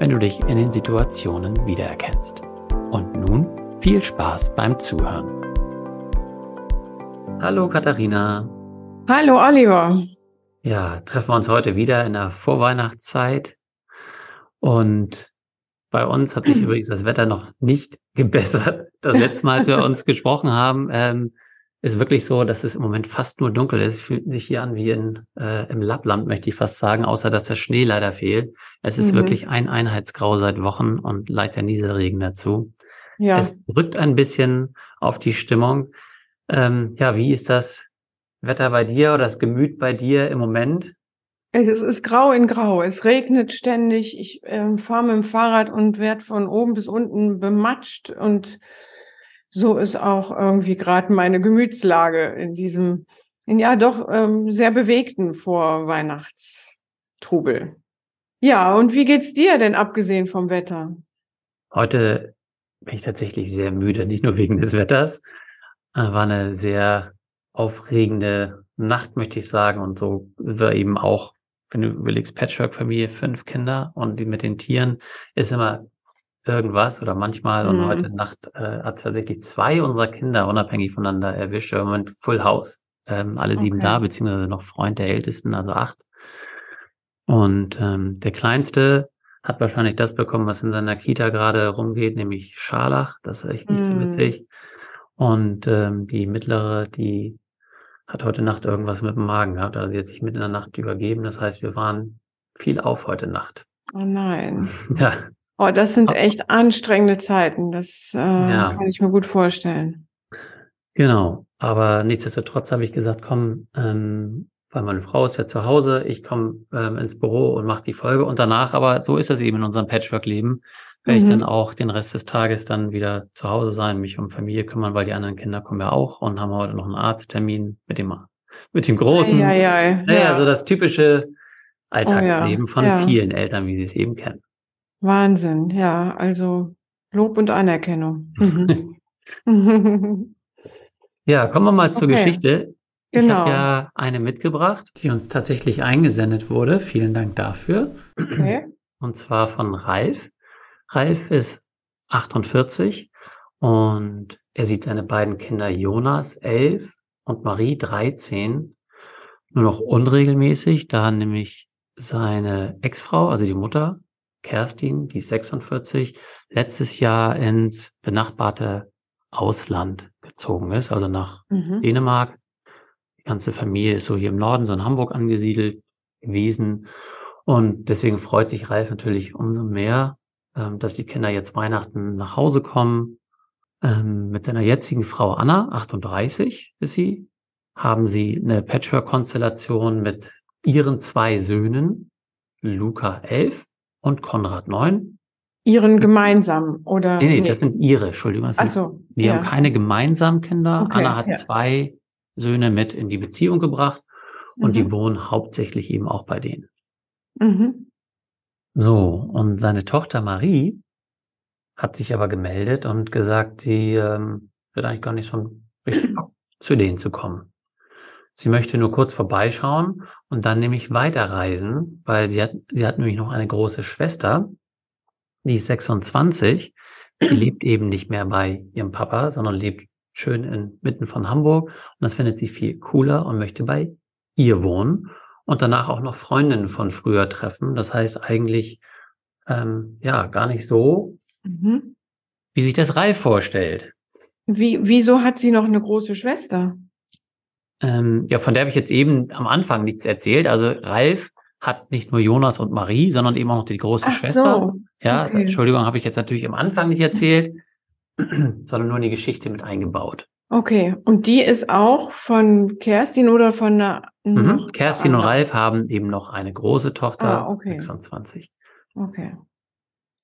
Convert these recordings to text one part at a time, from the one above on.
wenn du dich in den Situationen wiedererkennst. Und nun viel Spaß beim Zuhören. Hallo Katharina. Hallo Oliver. Ja, treffen wir uns heute wieder in der Vorweihnachtszeit. Und bei uns hat sich übrigens das Wetter noch nicht gebessert. Das letzte Mal, als wir uns gesprochen haben, ähm, ist wirklich so, dass es im Moment fast nur dunkel ist. Es fühlt sich hier an wie in, äh, im Lappland, möchte ich fast sagen, außer dass der Schnee leider fehlt. Es ist mhm. wirklich ein Einheitsgrau seit Wochen und leicht der Nieselregen dazu. Ja. Es drückt ein bisschen auf die Stimmung. Ähm, ja, wie ist das Wetter bei dir oder das Gemüt bei dir im Moment? Es ist grau in grau. Es regnet ständig. Ich äh, fahre mit dem Fahrrad und werde von oben bis unten bematscht und so ist auch irgendwie gerade meine Gemütslage in diesem, in ja doch ähm, sehr bewegten Vorweihnachtstrubel. Ja, und wie geht's dir denn abgesehen vom Wetter? Heute bin ich tatsächlich sehr müde, nicht nur wegen des Wetters. Äh, war eine sehr aufregende Nacht, möchte ich sagen. Und so sind wir eben auch, wenn du überlegst, Patchwork-Familie, fünf Kinder und die mit den Tieren, ist immer irgendwas oder manchmal und mhm. heute Nacht äh, hat tatsächlich zwei unserer Kinder unabhängig voneinander erwischt. Im Moment Full House. Ähm, alle sieben okay. da, beziehungsweise noch Freund der Ältesten, also acht. Und ähm, der Kleinste hat wahrscheinlich das bekommen, was in seiner Kita gerade rumgeht, nämlich Scharlach. Das ist echt nicht mhm. so witzig. Und ähm, die mittlere, die hat heute Nacht irgendwas mit dem Magen gehabt. Also sie hat sich mitten in der Nacht übergeben. Das heißt, wir waren viel auf heute Nacht. Oh nein. Ja. Oh, das sind echt anstrengende Zeiten. Das äh, ja. kann ich mir gut vorstellen. Genau. Aber nichtsdestotrotz habe ich gesagt, komm, ähm, weil meine Frau ist ja zu Hause, ich komme ähm, ins Büro und mache die Folge und danach, aber so ist das eben in unserem Patchwork-Leben, werde mhm. ich dann auch den Rest des Tages dann wieder zu Hause sein, mich um Familie kümmern, weil die anderen Kinder kommen ja auch und haben heute noch einen Arzttermin mit dem, mit dem Großen. Ja, ja, ja. Naja, ja. so das typische Alltagsleben oh, ja. von ja. vielen Eltern, wie sie es eben kennen. Wahnsinn, ja, also Lob und Anerkennung. Mhm. ja, kommen wir mal zur okay. Geschichte. Genau. Ich habe ja eine mitgebracht, die uns tatsächlich eingesendet wurde. Vielen Dank dafür. Okay. Und zwar von Ralf. Ralf ist 48 und er sieht seine beiden Kinder Jonas, 11 und Marie, 13, nur noch unregelmäßig, da nämlich seine Ex-Frau, also die Mutter, Kerstin, die ist 46, letztes Jahr ins benachbarte Ausland gezogen ist, also nach mhm. Dänemark. Die ganze Familie ist so hier im Norden, so in Hamburg angesiedelt gewesen. Und deswegen freut sich Ralf natürlich umso mehr, ähm, dass die Kinder jetzt Weihnachten nach Hause kommen. Ähm, mit seiner jetzigen Frau Anna, 38 ist sie, haben sie eine Patchwork-Konstellation mit ihren zwei Söhnen, Luca elf und Konrad neun. Ihren gemeinsamen oder? Nee, nee, das sind ihre, Entschuldigung. Ach so, die ja. haben keine gemeinsamen Kinder. Okay, Anna hat ja. zwei Söhne mit in die Beziehung gebracht und die Mhm. wohnen hauptsächlich eben auch bei denen. Mhm. So, und seine Tochter Marie hat sich aber gemeldet und gesagt, sie ähm, wird eigentlich gar nicht so richtig zu denen zu kommen. Sie möchte nur kurz vorbeischauen und dann nämlich weiterreisen, weil sie hat, sie hat nämlich noch eine große Schwester, die ist 26, die lebt eben nicht mehr bei ihrem Papa, sondern lebt schön in, mitten von Hamburg und das findet sie viel cooler und möchte bei ihr wohnen und danach auch noch Freundinnen von früher treffen. Das heißt eigentlich, ähm, ja, gar nicht so, Mhm. wie sich das Ralf vorstellt. Wie, wieso hat sie noch eine große Schwester? Ähm, ja, von der habe ich jetzt eben am Anfang nichts erzählt. Also Ralf hat nicht nur Jonas und Marie, sondern eben auch noch die große Ach Schwester. so, Ja, okay. Entschuldigung, habe ich jetzt natürlich am Anfang nicht erzählt, sondern nur in die Geschichte mit eingebaut. Okay, und die ist auch von Kerstin oder von einer Mhm. Kerstin und? Ralf haben eben noch eine große Tochter, Ah, okay. 26. Okay.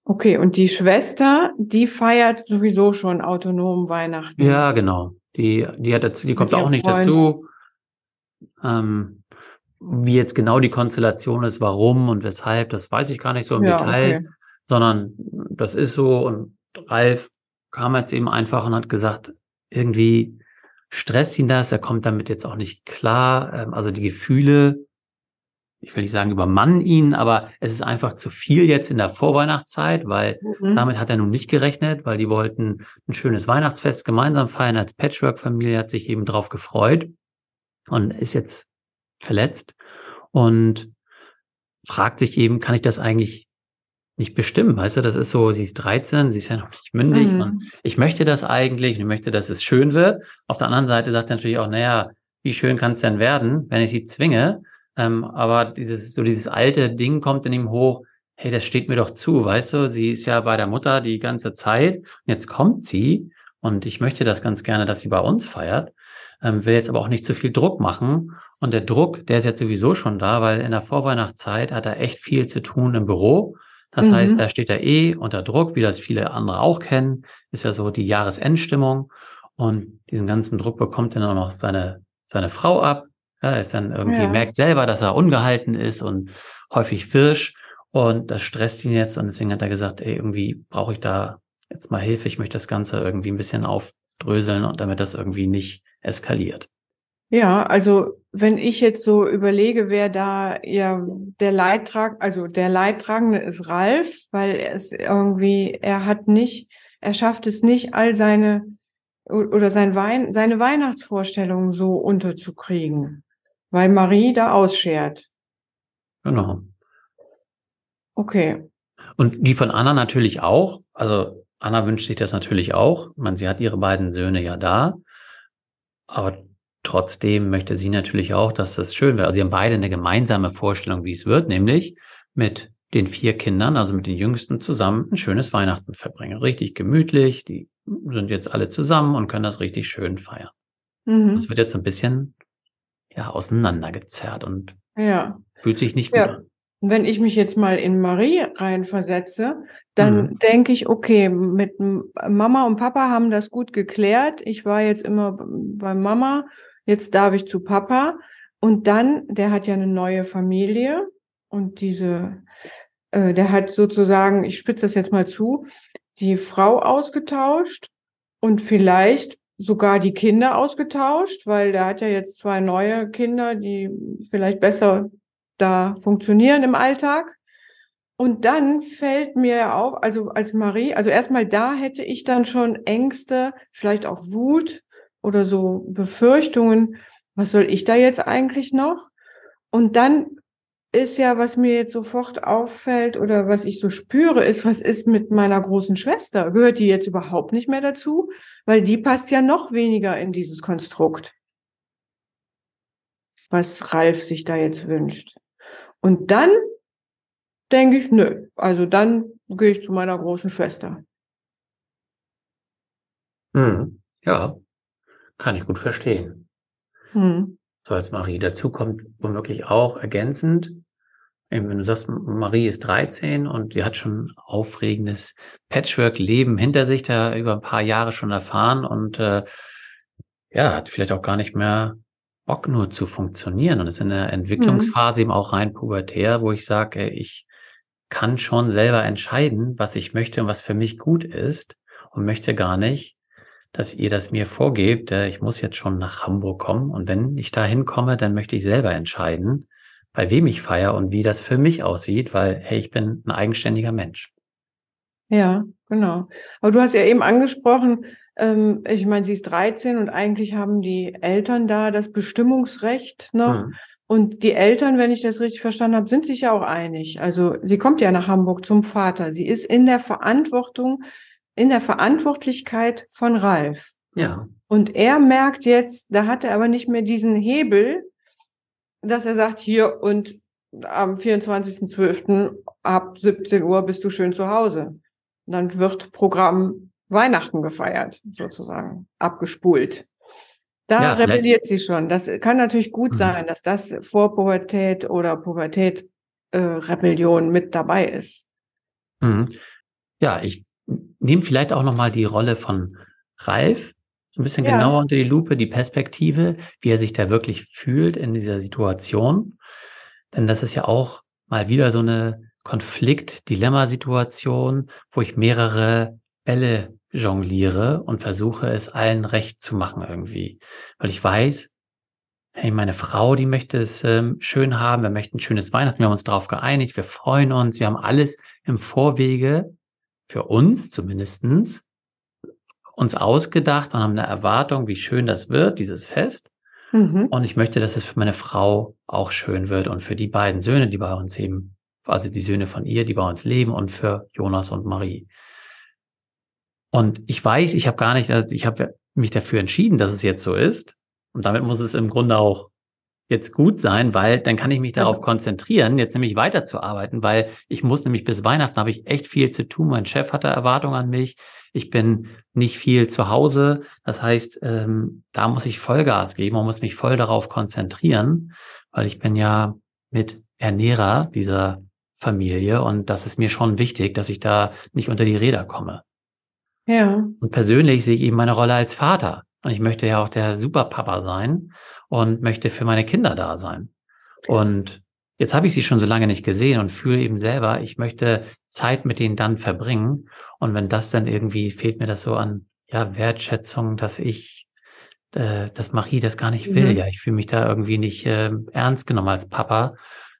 Okay, und die Schwester, die feiert sowieso schon autonom Weihnachten. Ja, genau. Die, die hat dazu, die kommt auch nicht Freunden. dazu. Ähm, wie jetzt genau die Konstellation ist, warum und weshalb, das weiß ich gar nicht so im Ja, Detail, okay. sondern das ist so und Ralf kam jetzt eben einfach und hat gesagt, irgendwie stresst ihn das, er kommt damit jetzt auch nicht klar, ähm, also die Gefühle, ich will nicht sagen übermannen ihn, aber es ist einfach zu viel jetzt in der Vorweihnachtszeit, weil Mhm. damit hat er nun nicht gerechnet, weil die wollten ein schönes Weihnachtsfest gemeinsam feiern als Patchwork-Familie, hat sich eben drauf gefreut und ist jetzt verletzt und fragt sich eben, kann ich das eigentlich nicht bestimmen? Weißt du, das ist so, sie ist 13, sie ist ja noch nicht mündig Mhm. und ich möchte das eigentlich und ich möchte, dass es schön wird. Auf der anderen Seite sagt er natürlich auch, naja, wie schön kann es denn werden, wenn ich sie zwinge? Ähm, aber dieses, so dieses alte Ding kommt in ihm hoch, hey, das steht mir doch zu, weißt du, sie ist ja bei der Mutter die ganze Zeit und jetzt kommt sie und ich möchte das ganz gerne, dass sie bei uns feiert, ähm, will jetzt aber auch nicht zu viel Druck machen und der Druck, der ist jetzt sowieso schon da, weil in der Vorweihnachtszeit hat er echt viel zu tun im Büro. Das Mhm. heißt, da steht er eh unter Druck, wie das viele andere auch kennen, ist ja so die Jahresendstimmung und diesen ganzen Druck bekommt dann auch noch seine, seine Frau ab. Ja, er ist dann irgendwie, Ja. merkt selber, dass er ungehalten ist und häufig wirsch und das stresst ihn jetzt und deswegen hat er gesagt, ey, irgendwie brauche ich da jetzt mal Hilfe, ich möchte das Ganze irgendwie ein bisschen aufdröseln und damit das irgendwie nicht eskaliert. Ja, also wenn ich jetzt so überlege, wer da ja der Leidtrag, also der Leidtragende ist Ralf, weil er ist irgendwie, er hat nicht, er schafft es nicht, all seine oder sein Wein, seine Weihnachtsvorstellungen so unterzukriegen, weil Marie da ausschert. Genau. Okay. Und die von Anna natürlich auch. Also Anna wünscht sich das natürlich auch. Ich meine, sie hat ihre beiden Söhne ja da. Aber trotzdem möchte sie natürlich auch, dass das schön wird. Also sie haben beide eine gemeinsame Vorstellung, wie es wird, nämlich mit den vier Kindern, also mit den Jüngsten zusammen, ein schönes Weihnachten verbringen. Richtig gemütlich. Die sind jetzt alle zusammen und können das richtig schön feiern. Mhm. Das wird jetzt so ein bisschen ja, auseinandergezerrt und Ja. fühlt sich nicht gut Ja. an. Wenn ich mich jetzt mal in Marie reinversetze, dann Mhm. denke ich, okay, mit Mama und Papa haben das gut geklärt. Ich war jetzt immer bei Mama, jetzt darf ich zu Papa. Und dann, der hat ja eine neue Familie und diese, äh, der hat sozusagen, ich spitze das jetzt mal zu, die Frau ausgetauscht und vielleicht sogar die Kinder ausgetauscht, weil der hat ja jetzt zwei neue Kinder, die vielleicht besser da funktionieren im Alltag. Und dann fällt mir auf, also als Marie, also erstmal da hätte ich dann schon Ängste, vielleicht auch Wut oder so Befürchtungen, was soll ich da jetzt eigentlich noch? Und dann ist ja, was mir jetzt sofort auffällt oder was ich so spüre, ist, was ist mit meiner großen Schwester? Gehört die jetzt überhaupt nicht mehr dazu? Weil die passt ja noch weniger in dieses Konstrukt, was Ralf sich da jetzt wünscht. Und dann denke ich, nö, also dann gehe ich zu meiner großen Schwester. Mhm. Ja, kann ich gut verstehen. Hm. So als Marie. Dazu kommt womöglich auch ergänzend, wenn du sagst, Marie ist 13 und die hat schon aufregendes Patchwork-Leben hinter sich, da über ein paar Jahre schon erfahren und äh, ja, hat vielleicht auch gar nicht mehr Bock nur zu funktionieren und ist in der Entwicklungsphase mhm. eben auch rein pubertär, wo ich sage, ich kann schon selber entscheiden, was ich möchte und was für mich gut ist und möchte gar nicht, dass ihr das mir vorgebt. Äh, ich muss jetzt schon nach Hamburg kommen und wenn ich da hinkomme, dann möchte ich selber entscheiden, bei wem ich feiere und wie das für mich aussieht, weil, hey, ich bin ein eigenständiger Mensch. Ja, genau. Aber du hast ja eben angesprochen, ähm, ich meine, sie ist 13 und eigentlich haben die Eltern da das Bestimmungsrecht noch. Mhm. Und die Eltern, wenn ich das richtig verstanden habe, sind sich ja auch einig. Also sie kommt ja nach Hamburg zum Vater. Sie ist in der Verantwortung, in der Verantwortlichkeit von Ralf. Ja. Und er merkt jetzt, da hat er aber nicht mehr diesen Hebel, dass er sagt, hier und am 24.12. ab 17 Uhr bist du schön zu Hause. dann wird Programm Weihnachten gefeiert, sozusagen, abgespult. Da ja, rebelliert sie schon. Das kann natürlich gut mhm. sein, dass das vor Pubertät oder Pubertät äh, Rebellion mit dabei ist. Mhm. Ja, ich nehme vielleicht auch nochmal die Rolle von Ralf so ein bisschen ja. genauer unter die Lupe, die Perspektive, wie er sich da wirklich fühlt in dieser Situation. Denn das ist ja auch mal wieder so eine Konflikt-Dilemma-Situation, wo ich mehrere Bälle jongliere und versuche es allen recht zu machen irgendwie. Weil ich weiß, hey, meine Frau, die möchte es ähm, schön haben, wir möchten ein schönes Weihnachten, wir haben uns darauf geeinigt, wir freuen uns, wir haben alles im Vorwege für uns zumindestens uns ausgedacht und haben eine Erwartung, wie schön das wird, dieses Fest. Mhm. Und ich möchte, dass es für meine Frau auch schön wird und für die beiden Söhne, die bei uns eben, also die Söhne von ihr, die bei uns leben und für Jonas und Marie. Und ich weiß, ich habe gar nicht, also ich habe mich dafür entschieden, dass es jetzt so ist. Und damit muss es im Grunde auch jetzt gut sein, weil dann kann ich mich darauf konzentrieren, jetzt nämlich weiterzuarbeiten, weil ich muss nämlich bis Weihnachten habe ich echt viel zu tun. Mein Chef hatte Erwartungen an mich. Ich bin nicht viel zu Hause. Das heißt, ähm, da muss ich Vollgas geben und muss mich voll darauf konzentrieren, weil ich bin ja mit Ernährer dieser Familie und das ist mir schon wichtig, dass ich da nicht unter die Räder komme. Ja. Und persönlich sehe ich eben meine Rolle als Vater. Und ich möchte ja auch der Superpapa sein und möchte für meine Kinder da sein. Und jetzt habe ich sie schon so lange nicht gesehen und fühle eben selber, ich möchte Zeit mit denen dann verbringen. Und wenn das dann irgendwie fehlt mir das so an, ja, Wertschätzung, dass ich, äh, dass Marie das gar nicht will. Mhm. Ja, ich fühle mich da irgendwie nicht äh, ernst genommen als Papa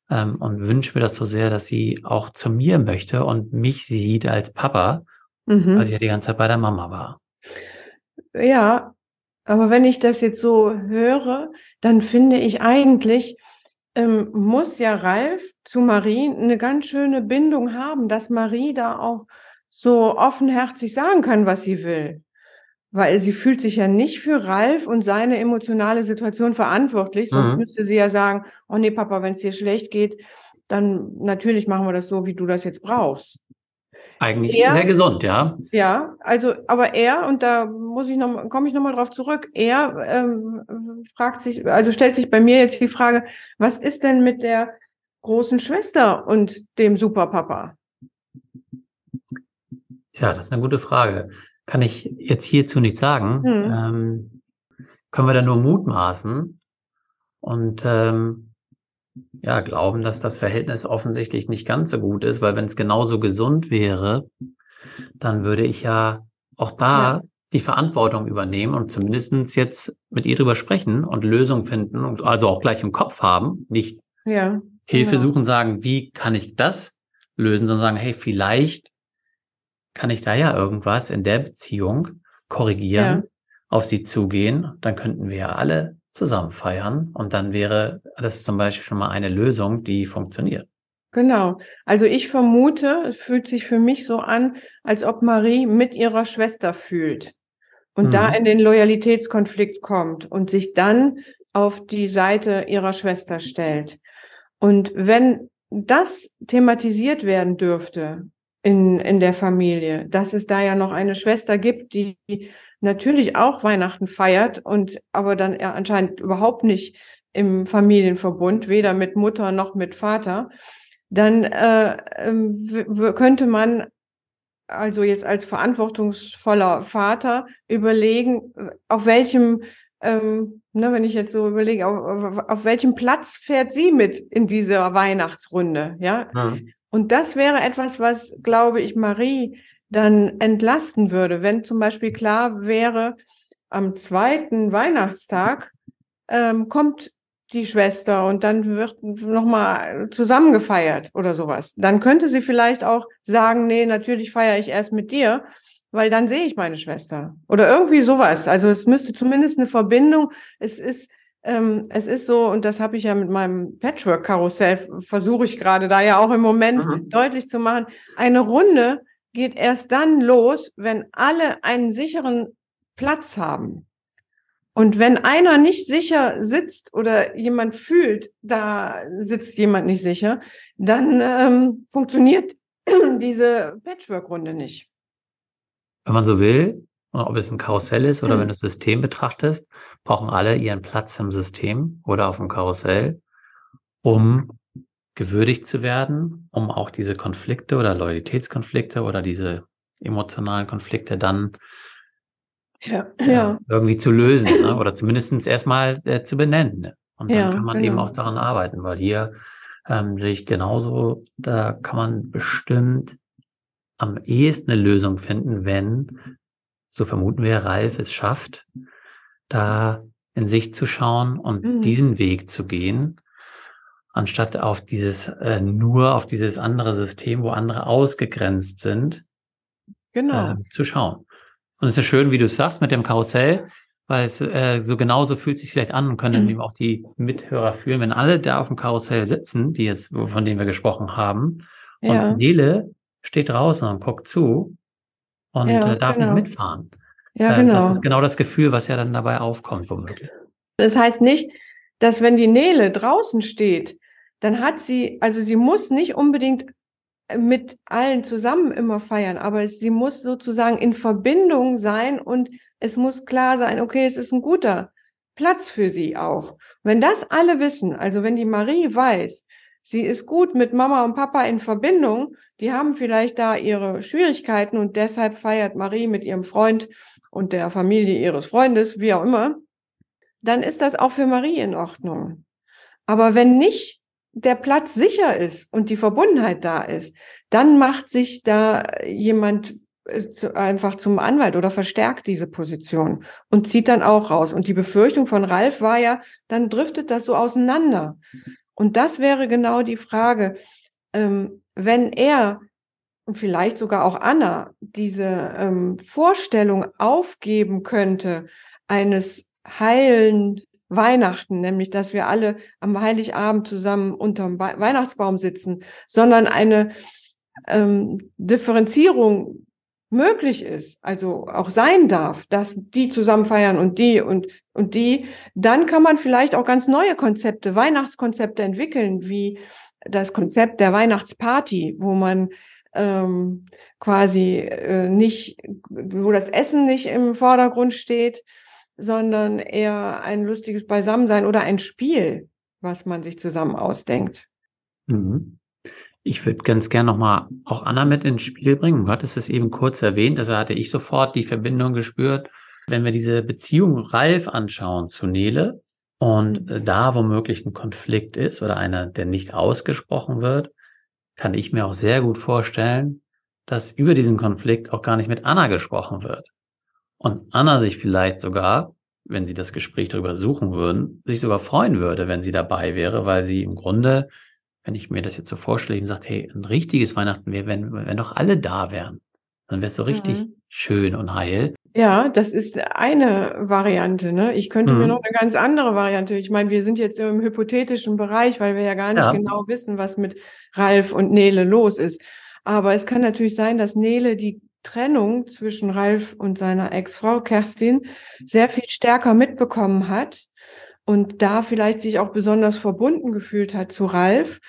ähm, und wünsche mir das so sehr, dass sie auch zu mir möchte und mich sieht als Papa, mhm. weil sie ja die ganze Zeit bei der Mama war. Ja, aber wenn ich das jetzt so höre, dann finde ich eigentlich, ähm, muss ja Ralf zu Marie eine ganz schöne Bindung haben, dass Marie da auch so offenherzig sagen kann, was sie will. Weil sie fühlt sich ja nicht für Ralf und seine emotionale Situation verantwortlich, sonst mhm. müsste sie ja sagen, oh nee, Papa, wenn es dir schlecht geht, dann natürlich machen wir das so, wie du das jetzt brauchst. Eigentlich er, sehr gesund, ja. Ja, also, aber er, und da muss ich noch, komme ich nochmal drauf zurück, er ähm, fragt sich, also stellt sich bei mir jetzt die Frage, was ist denn mit der großen Schwester und dem Superpapa? Tja, das ist eine gute Frage. Kann ich jetzt hierzu nichts sagen. Hm. Ähm, können wir da nur mutmaßen und ähm, ja, glauben, dass das Verhältnis offensichtlich nicht ganz so gut ist, weil wenn es genauso gesund wäre, dann würde ich ja auch da ja. die Verantwortung übernehmen und zumindestens jetzt mit ihr drüber sprechen und Lösungen finden und also auch gleich im Kopf haben, nicht ja, Hilfe genau. suchen, sagen, wie kann ich das lösen, sondern sagen, hey, vielleicht kann ich da ja irgendwas in der Beziehung korrigieren, ja. auf sie zugehen, dann könnten wir ja alle zusammen feiern. Und dann wäre das zum Beispiel schon mal eine Lösung, die funktioniert. Genau. Also ich vermute, es fühlt sich für mich so an, als ob Marie mit ihrer Schwester fühlt und mhm. da in den Loyalitätskonflikt kommt und sich dann auf die Seite ihrer Schwester stellt. Und wenn das thematisiert werden dürfte in, in der Familie, dass es da ja noch eine Schwester gibt, die natürlich auch Weihnachten feiert und aber dann er anscheinend überhaupt nicht im Familienverbund, weder mit Mutter noch mit Vater, dann äh, ähm, könnte man also jetzt als verantwortungsvoller Vater überlegen, auf welchem, ähm, ne, wenn ich jetzt so überlege, auf, auf, welchem Platz fährt sie mit in dieser Weihnachtsrunde, ja? ja. Und das wäre etwas, was, glaube ich, Marie dann entlasten würde, wenn zum Beispiel klar wäre, am zweiten Weihnachtstag ähm, kommt die Schwester und dann wird nochmal zusammen gefeiert oder sowas. Dann könnte sie vielleicht auch sagen, nee, natürlich feiere ich erst mit dir, weil dann sehe ich meine Schwester. Oder irgendwie sowas. Also es müsste zumindest eine Verbindung. Es ist, ähm, es ist so, und das habe ich ja mit meinem Patchwork-Karussell, versuche ich gerade da ja auch im Moment mhm. deutlich zu machen. Eine Runde geht erst dann los, wenn alle einen sicheren Platz haben. Und wenn einer nicht sicher sitzt oder jemand fühlt, da sitzt jemand nicht sicher, dann ähm, funktioniert diese Patchwork-Runde nicht. Wenn man so will, ob es ein Karussell ist oder mhm. wenn du das System betrachtest, brauchen alle ihren Platz im System oder auf dem Karussell, um gewürdigt zu werden, um auch diese Konflikte oder Loyalitätskonflikte oder diese emotionalen Konflikte dann ja, ja. irgendwie zu lösen ne? oder zumindest erstmal äh, zu benennen. Ne? Und dann ja, kann man genau. eben auch daran arbeiten, weil hier ähm, sehe ich genauso, da kann man bestimmt am ehesten eine Lösung finden, wenn, so vermuten wir, Ralf es schafft, da in sich zu schauen und mhm. diesen Weg zu gehen, anstatt auf dieses, äh, nur auf dieses andere System, wo andere ausgegrenzt sind, genau. äh, zu schauen. Und es ist schön, wie du es sagst, mit dem Karussell, weil es äh, so genauso fühlt sich vielleicht an und können mhm. eben auch die Mithörer fühlen, wenn alle da auf dem Karussell sitzen, die jetzt, von denen wir gesprochen haben, ja. und Nele steht draußen und guckt zu und ja, äh, darf genau. nicht mitfahren. Ja, äh, genau. Das ist genau das Gefühl, was ja dann dabei aufkommt, womöglich. Das heißt nicht, dass wenn die Nele draußen steht, dann hat sie, also sie muss nicht unbedingt mit allen zusammen immer feiern, aber sie muss sozusagen in Verbindung sein und es muss klar sein, okay, es ist ein guter Platz für sie auch. Wenn das alle wissen, also wenn die Marie weiß, sie ist gut mit Mama und Papa in Verbindung, die haben vielleicht da ihre Schwierigkeiten und deshalb feiert Marie mit ihrem Freund und der Familie ihres Freundes, wie auch immer, dann ist das auch für Marie in Ordnung. Aber wenn nicht der Platz sicher ist und die Verbundenheit da ist, dann macht sich da jemand äh, zu, einfach zum Anwalt oder verstärkt diese Position und zieht dann auch raus. Und die Befürchtung von Ralf war ja, dann driftet das so auseinander. Und das wäre genau die Frage, ähm, wenn er und vielleicht sogar auch Anna diese ähm, Vorstellung aufgeben könnte eines heilen Weihnachten, nämlich dass wir alle am Heiligabend zusammen unterm Weihnachtsbaum sitzen, sondern eine ähm, Differenzierung möglich ist, also auch sein darf, dass die zusammen feiern und die und, und die, dann kann man vielleicht auch ganz neue Konzepte, Weihnachtskonzepte entwickeln, wie das Konzept der Weihnachtsparty, wo man ähm, quasi äh, nicht, wo das Essen nicht im Vordergrund steht, sondern eher ein lustiges Beisammensein oder ein Spiel, was man sich zusammen ausdenkt. Mhm. Ich würde ganz gern nochmal auch Anna mit ins Spiel bringen. Du hattest es eben kurz erwähnt, also hatte ich sofort die Verbindung gespürt. Wenn wir diese Beziehung Ralf anschauen zu Nele und mhm. da womöglich ein Konflikt ist oder einer, der nicht ausgesprochen wird, kann ich mir auch sehr gut vorstellen, dass über diesen Konflikt auch gar nicht mit Anna gesprochen wird. Und Anna sich vielleicht sogar, wenn sie das Gespräch darüber suchen würden, sich sogar freuen würde, wenn sie dabei wäre, weil sie im Grunde, wenn ich mir das jetzt so vorstelle, sagt, hey, ein richtiges Weihnachten wäre, wenn, wenn doch alle da wären. Dann wäre es so richtig mhm. schön und heil. Ja, das ist eine Variante. Ne? Ich könnte mhm. mir noch eine ganz andere Variante. Ich meine, wir sind jetzt im hypothetischen Bereich, weil wir ja gar nicht ja. genau wissen, was mit Ralf und Nele los ist. Aber es kann natürlich sein, dass Nele die Trennung zwischen Ralf und seiner Ex-Frau Kerstin sehr viel stärker mitbekommen hat und da vielleicht sich auch besonders verbunden gefühlt hat zu Ralf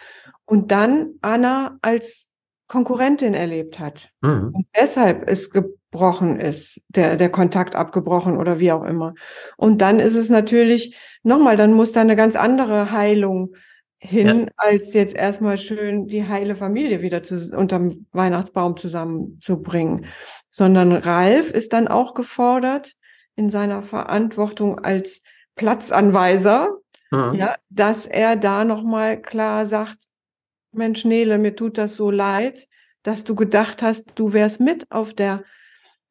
und dann Anna als Konkurrentin erlebt hat. Mhm. Und deshalb es gebrochen ist, der, der Kontakt abgebrochen oder wie auch immer. Und dann ist es natürlich, nochmal, dann muss da eine ganz andere Heilung hin, ja. als jetzt erstmal schön die heile Familie wieder zu, unterm Weihnachtsbaum zusammenzubringen. Sondern Ralf ist dann auch gefordert in seiner Verantwortung als Platzanweiser, mhm. ja, dass er da nochmal klar sagt, Mensch, Nele, mir tut das so leid, dass du gedacht hast, du wärst mit auf der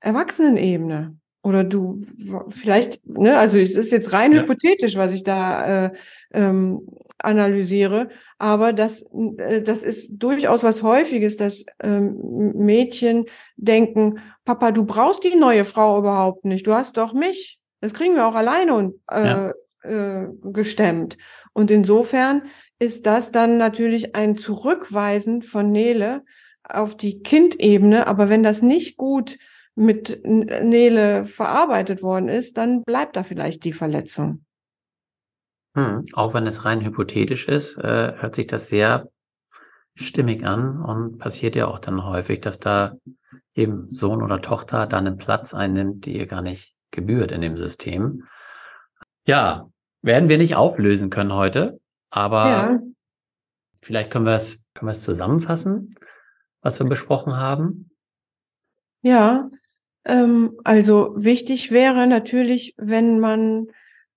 Erwachsenenebene. Oder du vielleicht, ne, also es ist jetzt rein ja. hypothetisch, was ich da äh, ähm, analysiere, aber das, äh, das ist durchaus was Häufiges, dass ähm, Mädchen denken, Papa, du brauchst die neue Frau überhaupt nicht, du hast doch mich. Das kriegen wir auch alleine und, äh, ja. äh, gestemmt. Und insofern ist das dann natürlich ein Zurückweisen von Nele auf die Kindebene, aber wenn das nicht gut mit Nele verarbeitet worden ist, dann bleibt da vielleicht die Verletzung. Hm, auch wenn es rein hypothetisch ist, äh, hört sich das sehr stimmig an und passiert ja auch dann häufig, dass da eben Sohn oder Tochter dann einen Platz einnimmt, die ihr gar nicht gebührt in dem System. Ja, werden wir nicht auflösen können heute, aber ja. vielleicht können wir es können wir es zusammenfassen, was wir besprochen haben. Ja, ähm, also wichtig wäre natürlich, wenn man,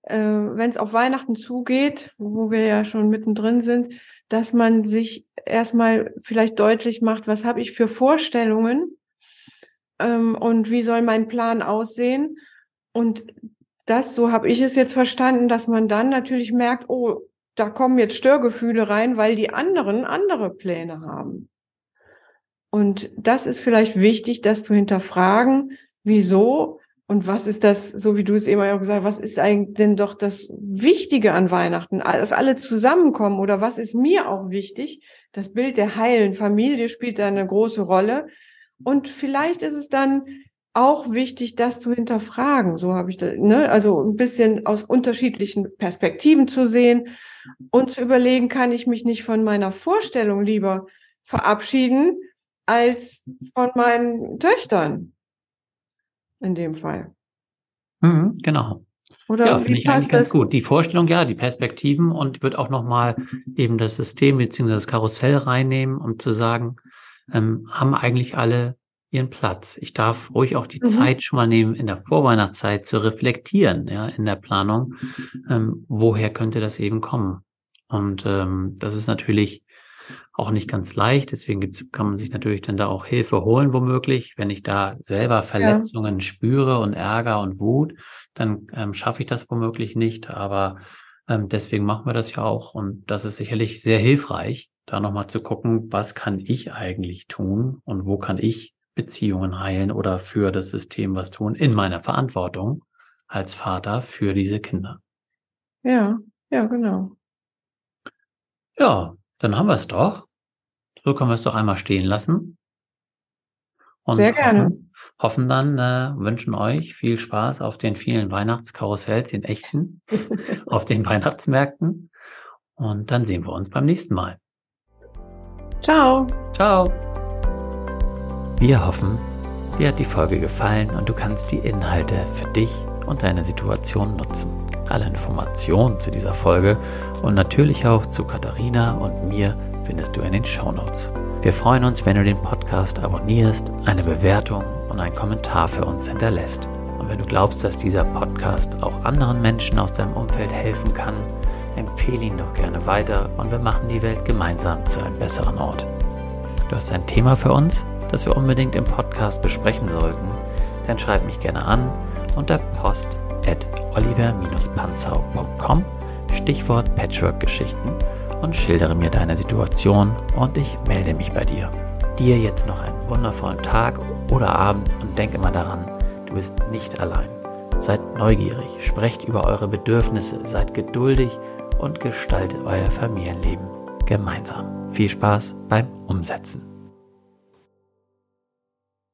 äh, wenn es auf Weihnachten zugeht, wo wir ja schon mittendrin sind, dass man sich erstmal vielleicht deutlich macht, was habe ich für Vorstellungen ähm, und wie soll mein Plan aussehen. Und das, so habe ich es jetzt verstanden, dass man dann natürlich merkt, oh, da kommen jetzt Störgefühle rein, weil die anderen andere Pläne haben. Und das ist vielleicht wichtig, das zu hinterfragen, wieso und was ist das, so wie du es eben auch gesagt hast, was ist eigentlich denn doch das Wichtige an Weihnachten, dass alle zusammenkommen oder was ist mir auch wichtig? Das Bild der heilen Familie spielt da eine große Rolle. Und vielleicht ist es dann auch wichtig, das zu hinterfragen. So habe ich das, ne? also ein bisschen aus unterschiedlichen Perspektiven zu sehen und zu überlegen, kann ich mich nicht von meiner Vorstellung lieber verabschieden als von meinen Töchtern in dem Fall. Mhm, genau. Oder ja, finde ich eigentlich ganz gut. Die Vorstellung, ja, die Perspektiven und wird auch nochmal eben das System bzw. das Karussell reinnehmen, um zu sagen, ähm, haben eigentlich alle ihren Platz. Ich darf ruhig auch die mhm. Zeit schon mal nehmen, in der Vorweihnachtszeit zu reflektieren, ja, in der Planung, ähm, woher könnte das eben kommen. Und ähm, das ist natürlich auch nicht ganz leicht. Deswegen kann man sich natürlich dann da auch Hilfe holen, womöglich. Wenn ich da selber Verletzungen ja. spüre und Ärger und Wut, dann ähm, schaffe ich das womöglich nicht. Aber ähm, deswegen machen wir das ja auch. Und das ist sicherlich sehr hilfreich, da nochmal zu gucken, was kann ich eigentlich tun und wo kann ich Beziehungen heilen oder für das System was tun in meiner Verantwortung als Vater für diese Kinder. Ja, ja, genau. Ja, dann haben wir es doch. So können wir es doch einmal stehen lassen. Und Sehr gerne. Hoffen, hoffen dann, äh, wünschen euch viel Spaß auf den vielen Weihnachtskarussells in echten, auf den Weihnachtsmärkten. Und dann sehen wir uns beim nächsten Mal. Ciao. Ciao. Wir hoffen, dir hat die Folge gefallen und du kannst die Inhalte für dich und deine Situation nutzen. Alle Informationen zu dieser Folge und natürlich auch zu Katharina und mir findest du in den Show Notes. Wir freuen uns, wenn du den Podcast abonnierst, eine Bewertung und einen Kommentar für uns hinterlässt. Und wenn du glaubst, dass dieser Podcast auch anderen Menschen aus deinem Umfeld helfen kann, empfehle ihn doch gerne weiter und wir machen die Welt gemeinsam zu einem besseren Ort. Du hast ein Thema für uns, das wir unbedingt im Podcast besprechen sollten, dann schreib mich gerne an unter post oliver-panzau.com Stichwort Patchwork-Geschichten und schildere mir deine Situation und ich melde mich bei dir. Dir jetzt noch einen wundervollen Tag oder Abend und denk immer daran, du bist nicht allein. Seid neugierig, sprecht über eure Bedürfnisse, seid geduldig und gestaltet euer Familienleben gemeinsam. Viel Spaß beim Umsetzen.